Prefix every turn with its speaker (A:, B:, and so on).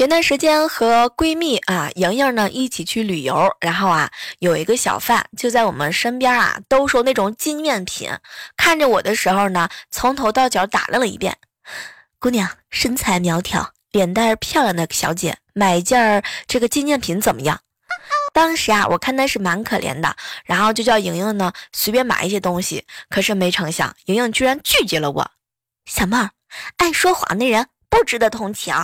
A: 前段时间和闺蜜啊莹莹呢一起去旅游，然后啊有一个小贩就在我们身边啊兜售那种纪念品，看着我的时候呢，从头到脚打量了一遍。姑娘身材苗条，脸蛋漂亮的小姐，买件这个纪念品怎么样？当时啊我看他是蛮可怜的，然后就叫莹莹呢随便买一些东西，可是没成想莹莹居然拒绝了我。小妹儿，爱说谎的人不值得同情。